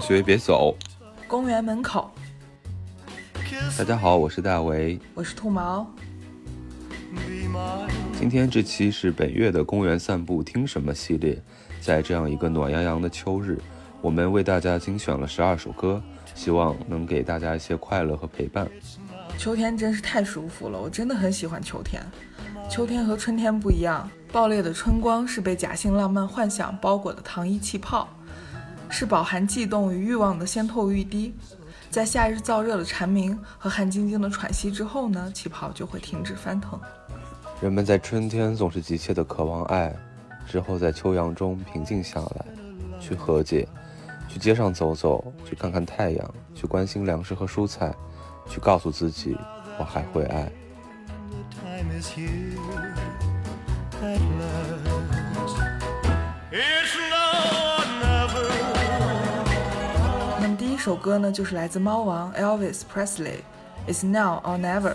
放学别走，公园门口。大家好，我是大为，我是兔毛。今天这期是本月的公园散步听什么系列，在这样一个暖洋洋的秋日，我们为大家精选了十二首歌，希望能给大家一些快乐和陪伴。秋天真是太舒服了，我真的很喜欢秋天。秋天和春天不一样，爆裂的春光是被假性浪漫幻想包裹的糖衣气泡，是饱含悸动与欲望的先透欲滴。在夏日燥热的蝉鸣和汗晶晶的喘息之后呢，气泡就会停止翻腾。人们在春天总是急切的渴望爱，之后在秋阳中平静下来，去和解，去街上走走，去看看太阳，去关心粮食和蔬菜。去告诉自己，我还会爱。那首歌呢，就是来自猫王 Elvis Presley，It's Now or Never。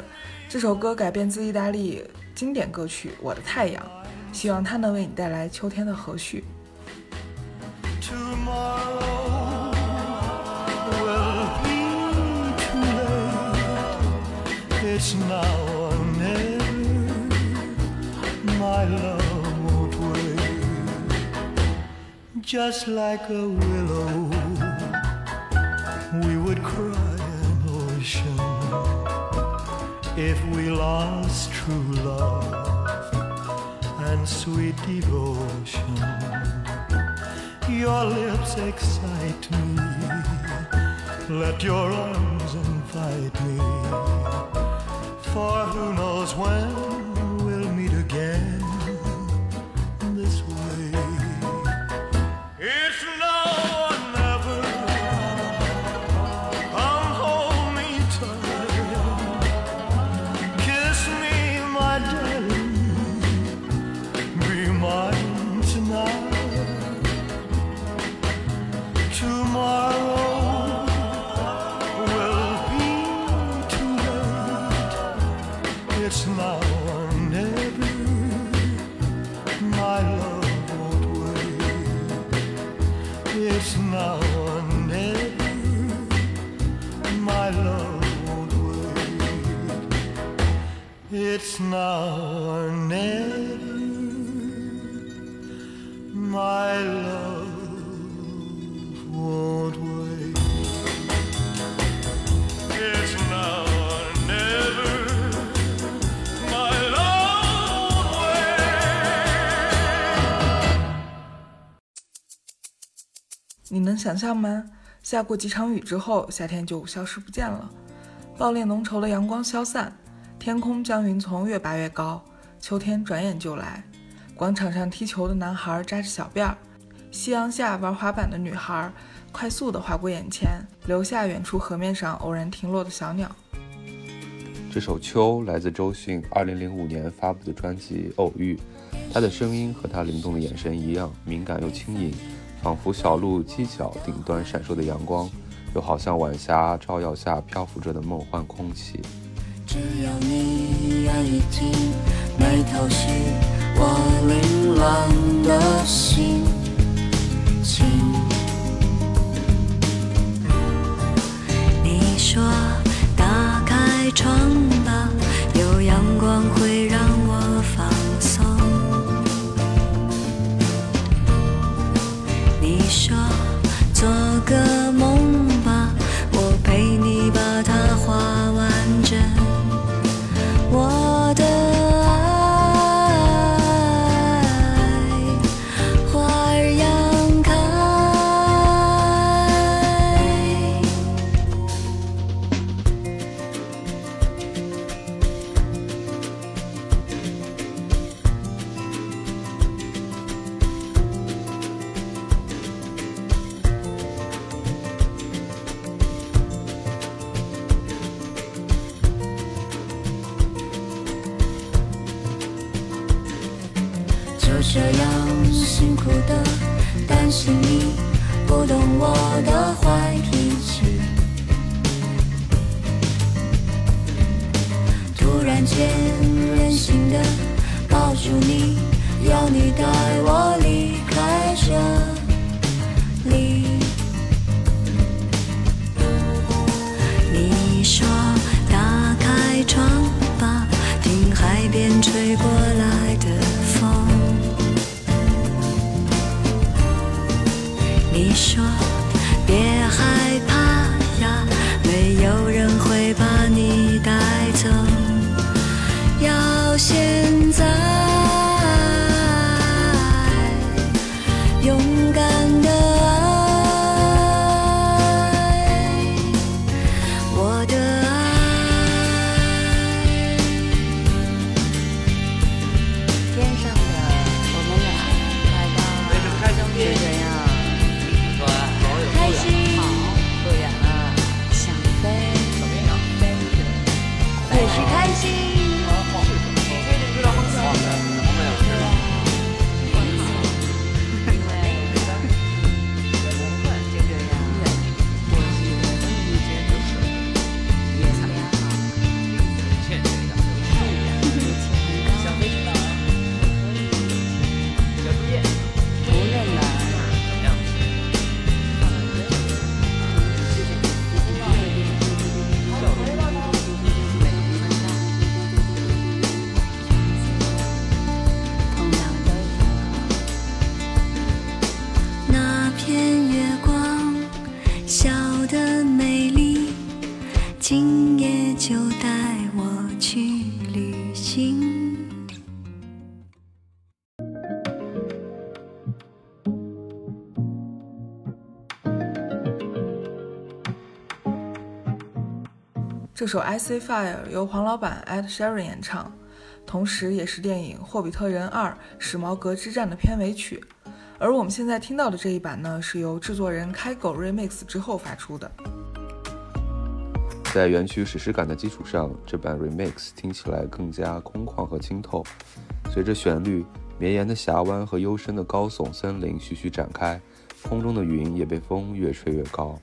这首歌改编自意大利经典歌曲《我的太阳》，希望它能为你带来秋天的和煦。It's now or never. My love won't wait. Just like a willow, would cry an ocean if we lost true love and sweet devotion. Your lips excite me. Let your arms invite me for who knows when It's now or never. My love won't wait. It's now. 你能想象吗？下过几场雨之后，夏天就消失不见了，暴烈浓稠的阳光消散，天空将云层越拔越高，秋天转眼就来。广场上踢球的男孩扎着小辫儿，夕阳下玩滑板的女孩快速地划过眼前，留下远处河面上偶然停落的小鸟。这首《秋》来自周迅2005年发布的专辑《偶遇》，他的声音和他灵动的眼神一样敏感又轻盈。仿佛小鹿犄角顶端闪烁的阳光，又好像晚霞照耀下漂浮着的梦幻空气。只要你愿意听，眉头是我凌乱的心情。你说打开窗吧，这首《I See Fire》由黄老板 Ed Sheeran 演唱，同时也是电影《霍比特人二：史矛革之战》的片尾曲。而我们现在听到的这一版呢，是由制作人开狗 remix 之后发出的。在原曲史诗感的基础上，这版 remix 听起来更加空旷和清透。随着旋律，绵延的峡湾和幽深的高耸森林徐徐展开，空中的云也被风越吹越高。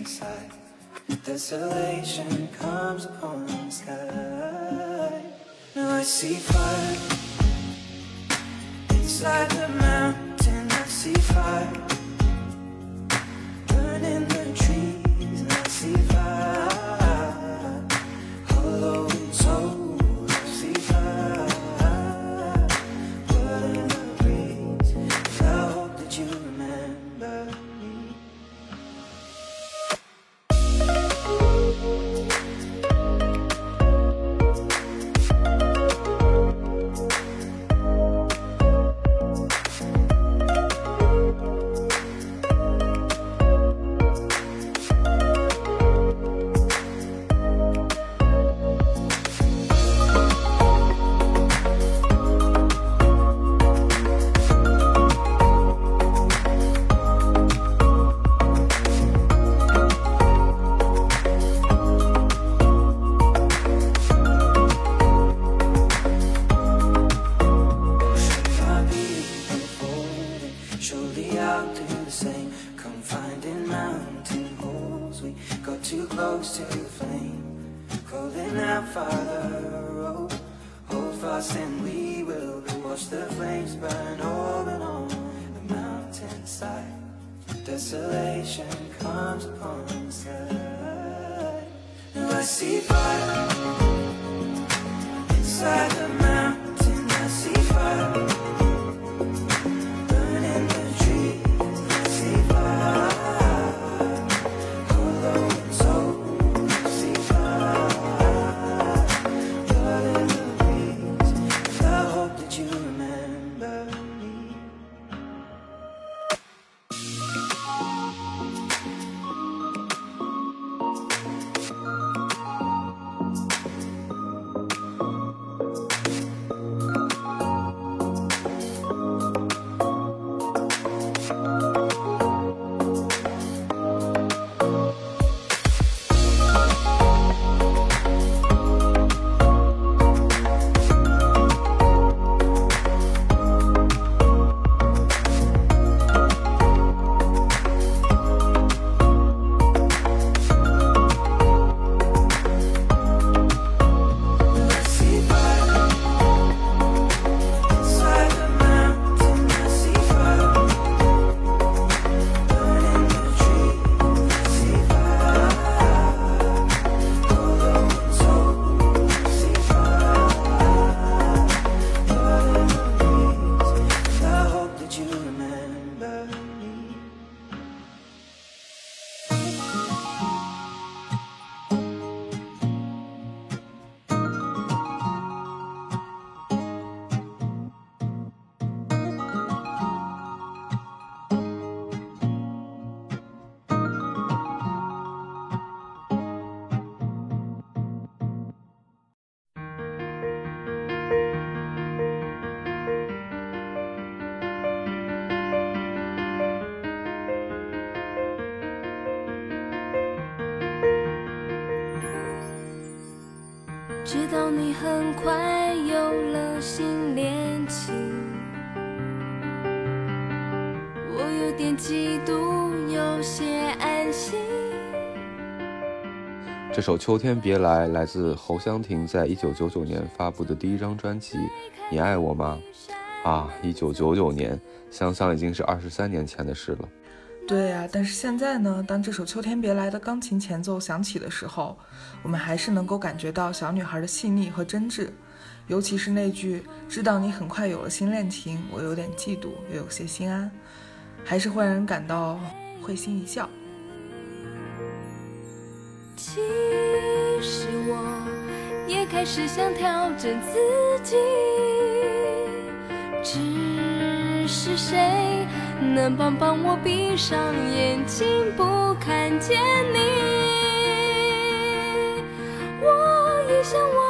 Mountainside. Desolation comes upon the sky. Now I see fire. Inside the mountain, I see fire. Desolation comes upon the sky. Now I see fire 你很快有了新恋情，我有点嫉妒，有些安心。这首《秋天别来》来自侯湘婷在一九九九年发布的第一张专辑《你爱我吗》。啊，一九九九年，想想已经是二十三年前的事了。对呀、但是现在呢，当这首《秋天别来》的钢琴前奏响起的时候，我们还是能够感觉到小女孩的细腻和真挚，尤其是那句“知道你很快有了新恋情，我有点嫉妒，又有些心安”，还是会让人感到会心一笑。其实我也开始想调整自己，只是谁能帮帮我闭上眼睛不看见你？我也想忘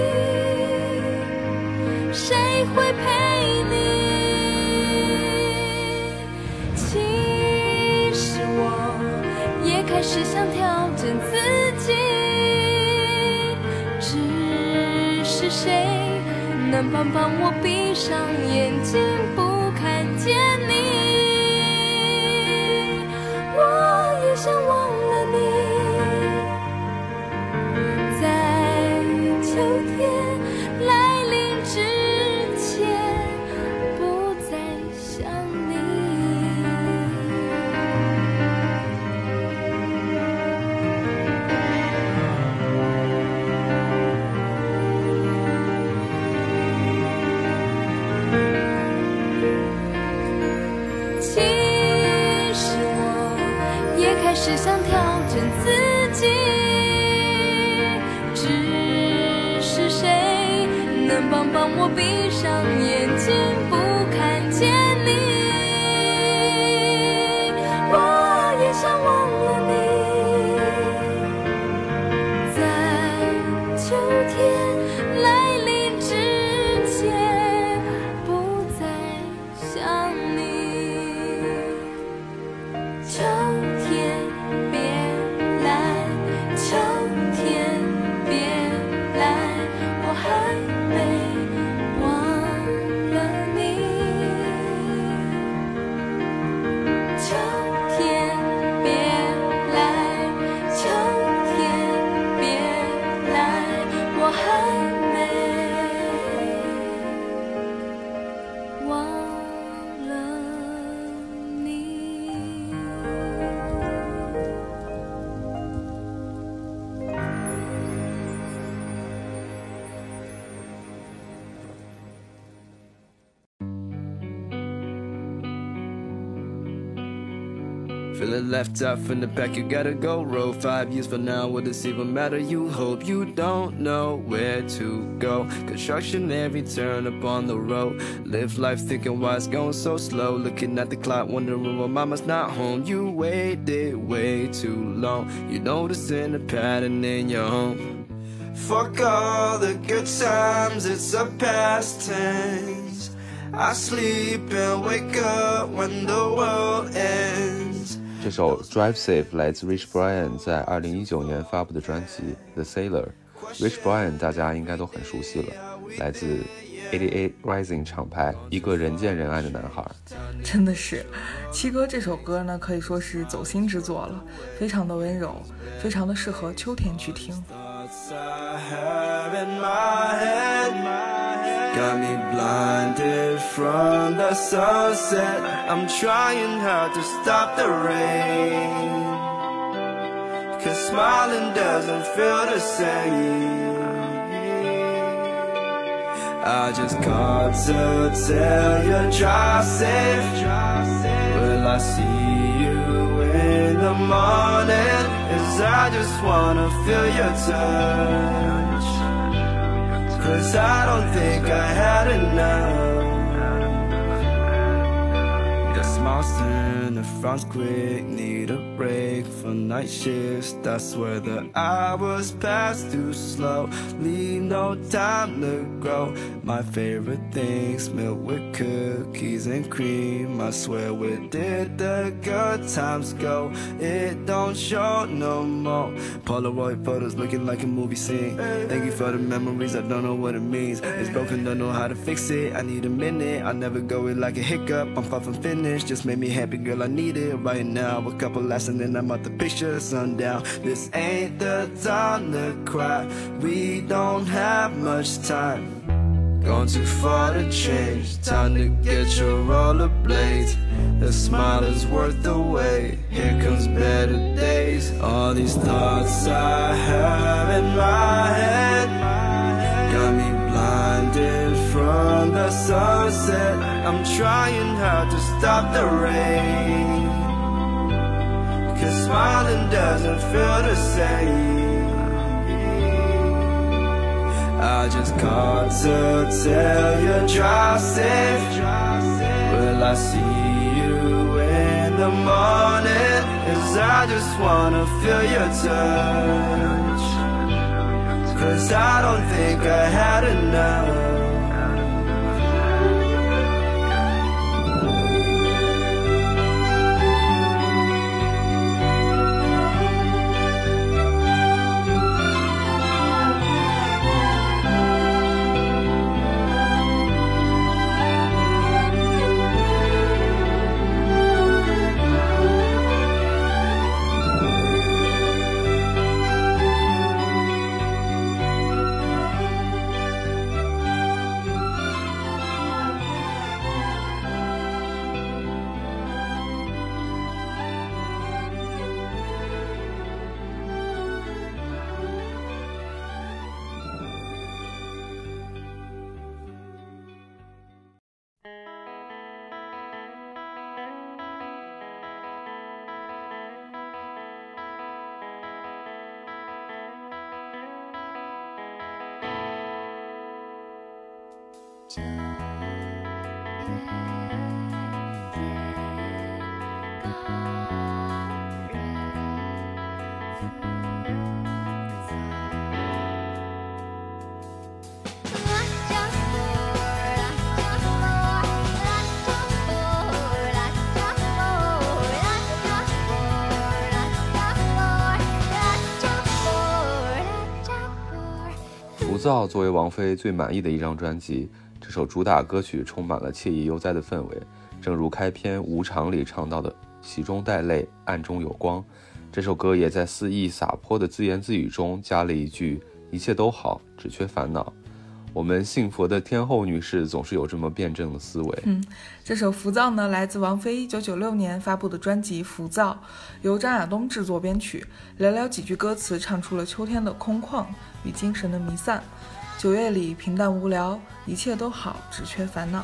帮帮我闭上眼睛不看见你？帮 Left out from the back, you gotta go. Roll five years from now, will this even matter? You hope you don't know where to go. Construction every turn up on the road. Live life thinking why it's going so slow. Looking at the clock, wondering why mama's not home. You waited way too long. You noticing a pattern in your home. Fuck all the good times, it's a past tense. I sleep and wake up when the world ends. 这首《Drive Safe》来自 Rich Brian 在二零一九年发布的专辑《The Sailor》。Rich Brian 大家应该都很熟悉了，来自 Eighty Eight Rising 厂牌，一个人见人爱的男孩。真的是，七哥这首歌呢，可以说是走心之作了，非常的温柔，非常的适合秋天去听。In my head. Got me blinded from the sunset. I'm trying hard to stop the rain. Cause smiling doesn't feel the same. I just called to tell you drive safe Will I see you in the morning? Cause I just wanna feel your touch. Cause I don't think I had enough. bouncing, the frown's quick, need a break for night shifts. That's where the hours pass too slow. Leave no time to grow. My favorite things, milk with cookies and cream. I swear we did the good times go. It don't show no more. Polaroid photos looking like a movie scene. Thank you for the memories, I don't know what it means. It's broken, don't know how to fix it. I need a minute. I never go it like a hiccup. I'm far from finished, just made me happy, girl. I need it right now. A couple laughs and then I'm out the picture, sundown. This ain't the time to cry. We don't have much time. Gone too far to change. Time to get your rollerblades. The smile is worth the wait. Here comes better days. All these thoughts I have in my head from the sunset I'm trying hard to stop the rain. Cause smiling doesn't feel the same. I just called to tell you drive safe Will I see you in the morning? Cause I just wanna feel your touch. Cause I don't think I had enough.《造》作为王菲最满意的一张专辑，这首主打歌曲充满了惬意悠哉的氛围。正如开篇《无常》里唱到的“喜中带泪，暗中有光”，这首歌也在肆意洒脱的自言自语中加了一句：“一切都好，只缺烦恼。”我们信佛的天后女士总是有这么辩证的思维。嗯这首浮躁呢来自王菲一九九六年发布的专辑浮躁由张亚东制作编曲寥寥几句歌词唱出了秋天的空旷与精神的弥散。九月里平淡无聊一切都好只缺烦恼。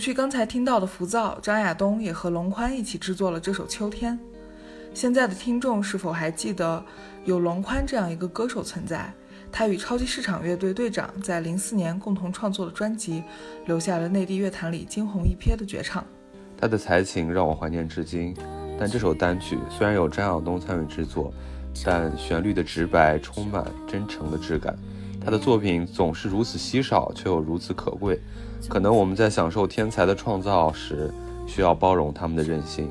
去刚才听到的《浮躁》，张亚东也和龙宽一起制作了这首《秋天》。现在的听众是否还记得有龙宽这样一个歌手存在？他与超级市场乐队队长在零四年共同创作的专辑，留下了内地乐坛里惊鸿一瞥的绝唱。他的才情让我怀念至今。但这首单曲虽然有张亚东参与制作，但旋律的直白充满真诚的质感。他的作品总是如此稀少，却又如此可贵。可能我们在享受天才的创造时，需要包容他们的任性。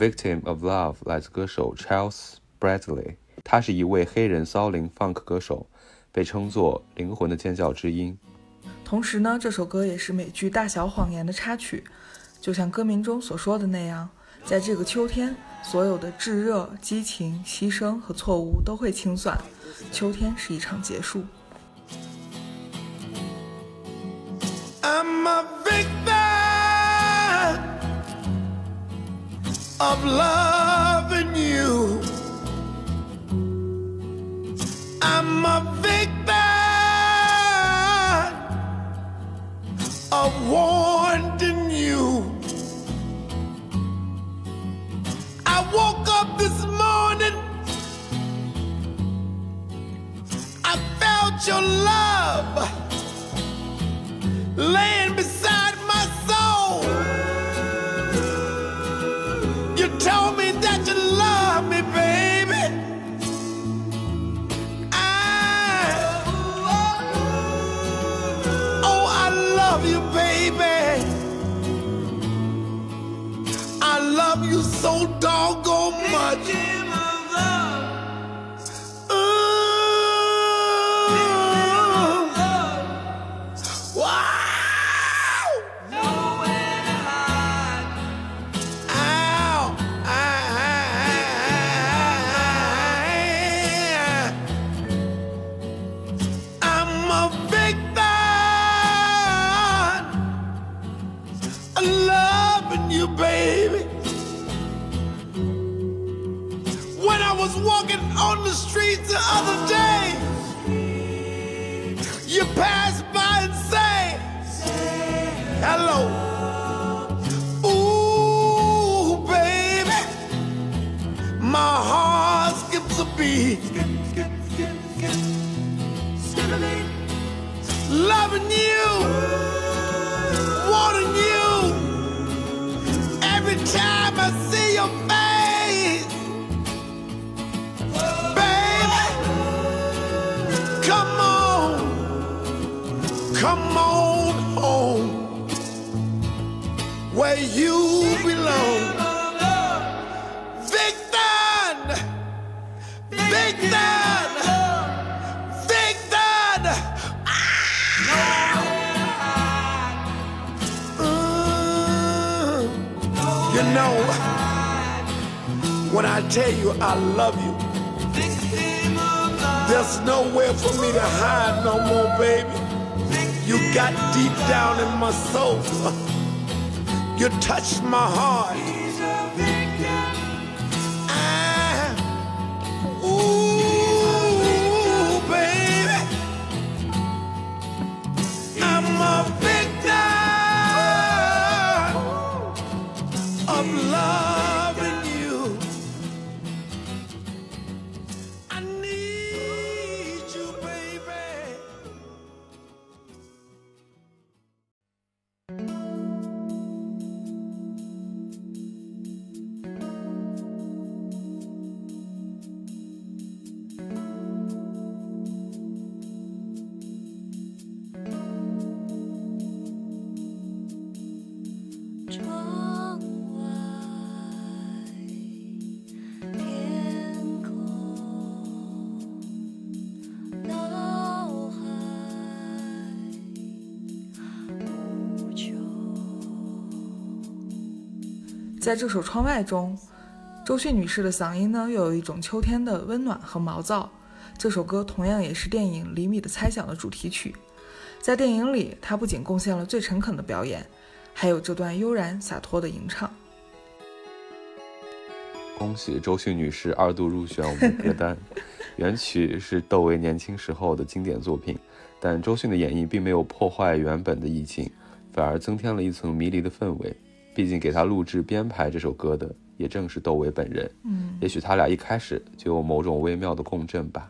Victim of Love》来自歌手 Charles Bradley，他是一位黑人骚灵 funk 歌手，被称作“灵魂的尖叫之音”。同时呢，这首歌也是美剧《大小谎言》的插曲。就像歌名中所说的那样，在这个秋天，所有的炙热、激情、牺牲和错误都会清算。秋天是一场结束。I'm a victim of loving you. I'm a victim of wanting you. I woke up this morning. I felt your love laying beside so doggone much. Beat. Loving you, wanting you. Every time I see your face, baby, come on, come on home where you tell you I love you, there's nowhere for me to hide no more, baby. You got deep down in my soul. You touched my heart. 在这首《窗外》中，周迅女士的嗓音呢，又有一种秋天的温暖和毛躁。这首歌同样也是电影《厘米的猜想》的主题曲。在电影里，她不仅贡献了最诚恳的表演，还有这段悠然洒脱的吟唱。恭喜周迅女士二度入选我们的歌单。原曲是窦唯年轻时候的经典作品，但周迅的演绎并没有破坏原本的意境，反而增添了一层迷离的氛围。毕竟给他录制编排这首歌的也正是窦唯本人，嗯，也许他俩一开始就有某种微妙的共振吧。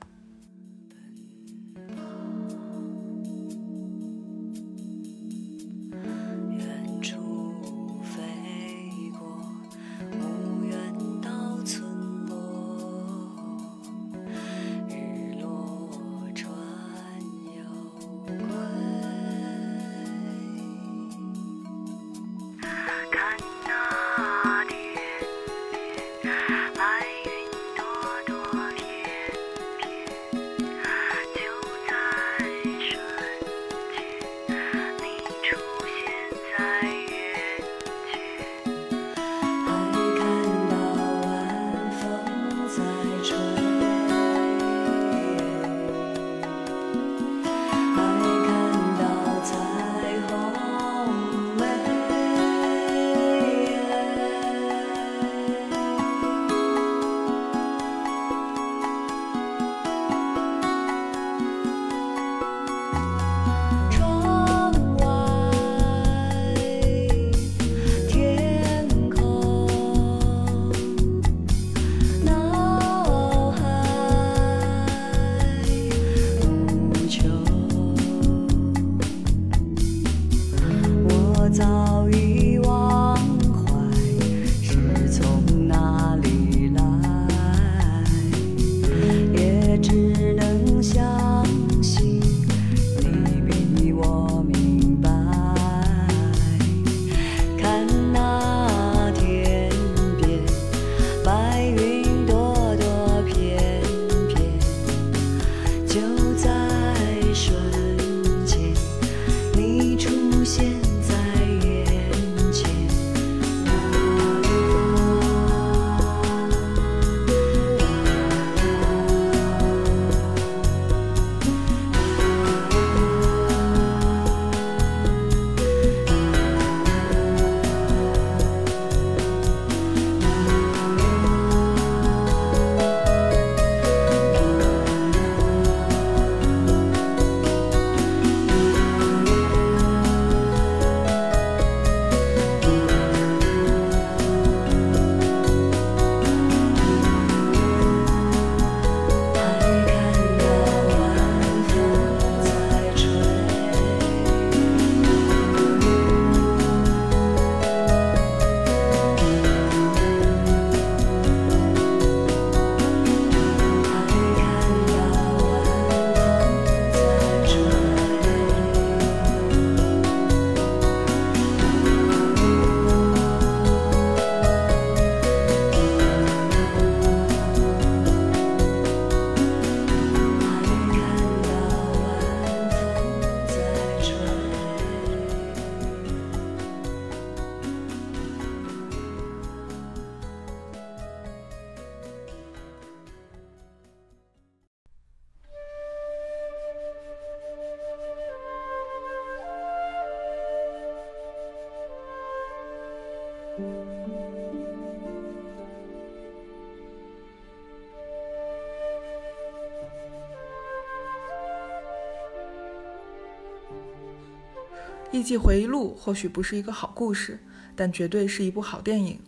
艺伎回忆录或许不是一个好故事，但绝对是一部好电影。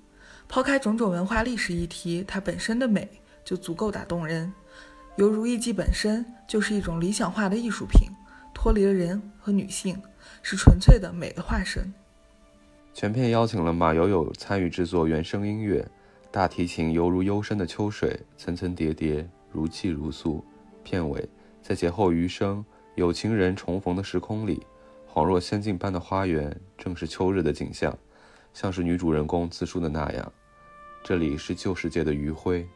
抛开种种文化历史议题，它本身的美就足够打动人，犹如艺伎本身就是一种理想化的艺术品，脱离了人和女性，是纯粹的美的化身。全片邀请了马友友参与制作原声音乐，大提琴犹如幽深的秋水，层层叠叠，如泣如诉。片尾在劫后余生，有情人重逢的时空里。恍若仙境般的花园，正是秋日的景象，像是女主人公自述的那样。这里是旧世界的余晖。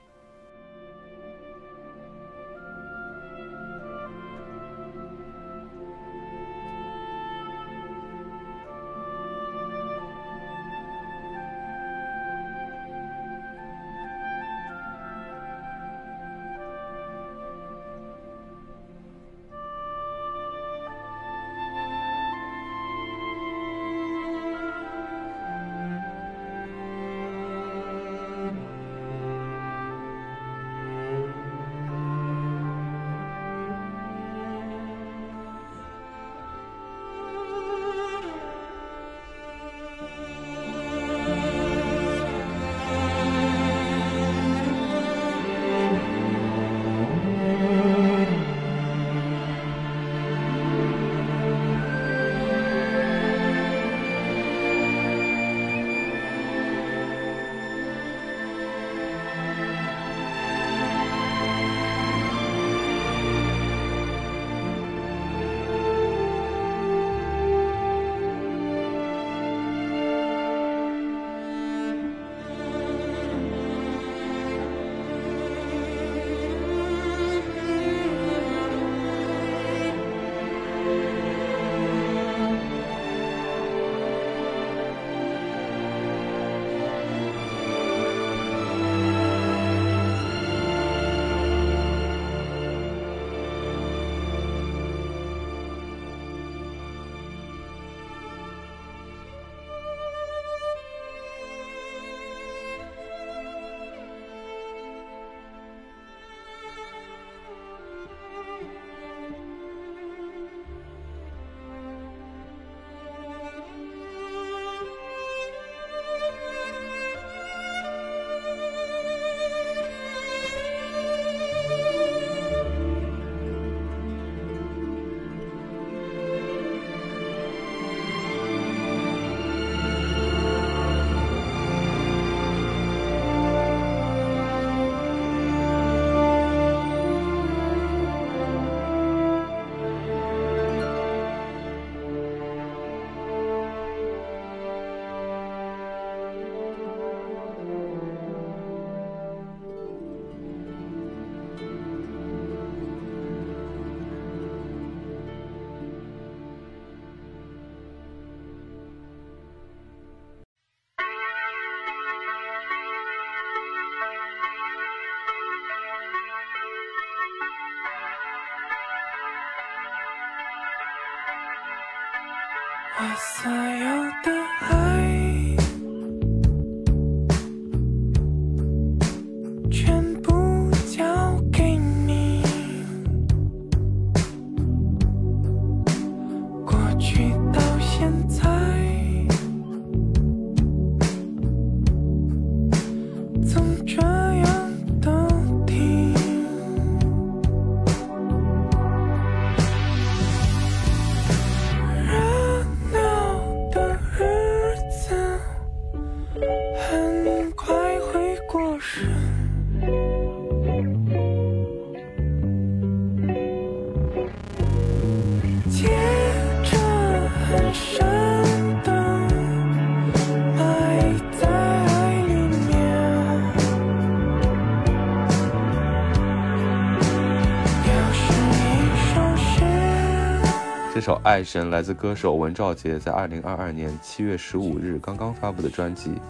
首《爱神》来自歌手文兆杰在二零二二年七月十五日刚刚发布的专辑。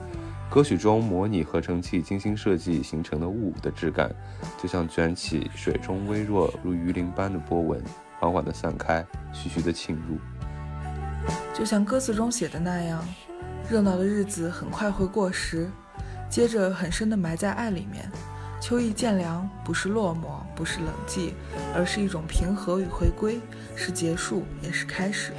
歌曲中模拟合成器精心设计形成的雾的质感，就像卷起水中微弱如鱼鳞般的波纹，缓缓地散开，徐徐地沁入。就像歌词中写的那样，热闹的日子很快会过时，接着很深的埋在爱里面。秋意渐凉，不是落寞，不是冷寂，而是一种平和与回归，是结束，也是开始。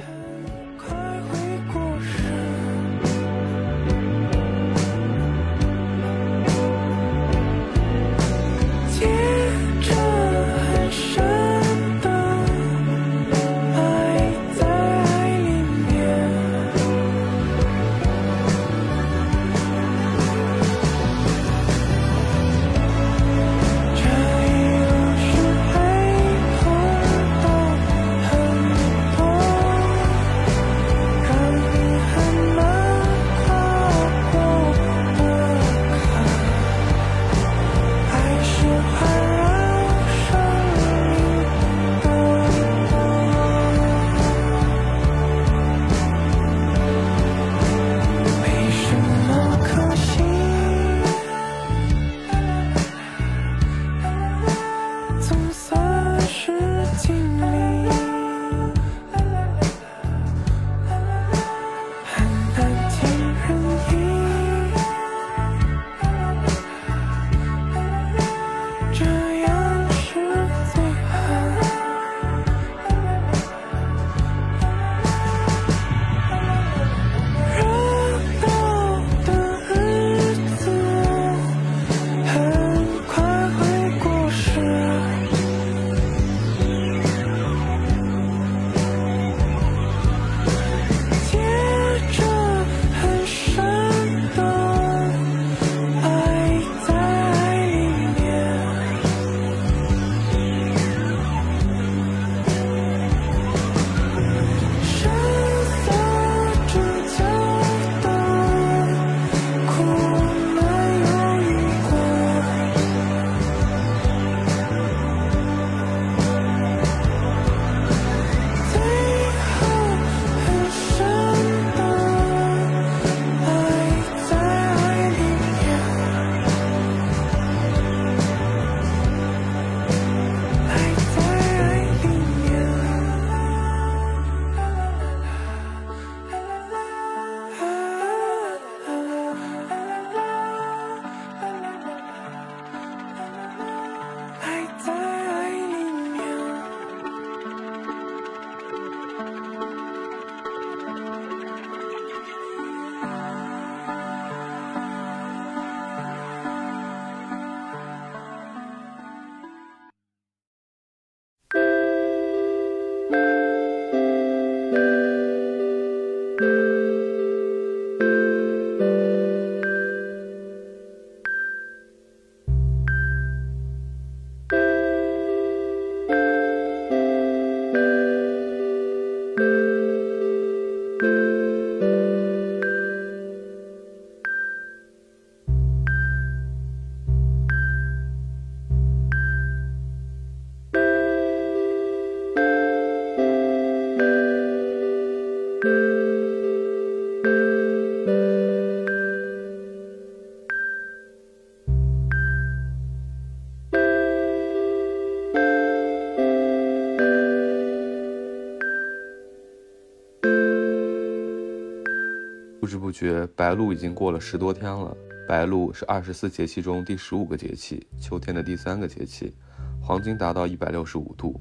不知不觉，白露已经过了十多天了。白露是二十四节气中第十五个节气，秋天的第三个节气，黄金达到一百六十五度。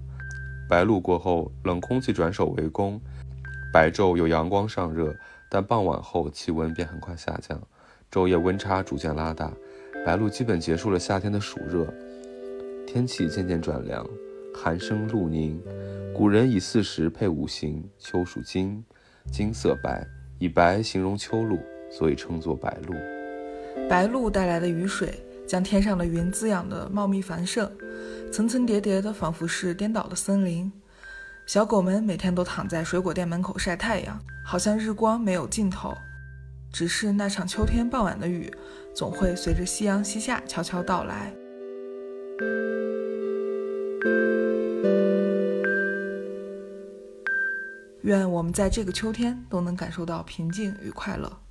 白露过后，冷空气转守为攻，白昼有阳光上热，但傍晚后气温便很快下降，昼夜温差逐渐拉大。白露基本结束了夏天的暑热，天气渐渐转凉，寒生露凝。古人以四时配五行，秋属金，金色白，以白形容秋露，所以称作白露。白露带来的雨水将天上的云滋养得茂密繁盛，层层叠叠的，仿佛是颠倒的森林。小狗们每天都躺在水果店门口晒太阳，好像日光没有尽头。只是那场秋天傍晚的雨，总会随着夕阳西下悄悄到来。愿我们在这个秋天都能感受到平静与快乐。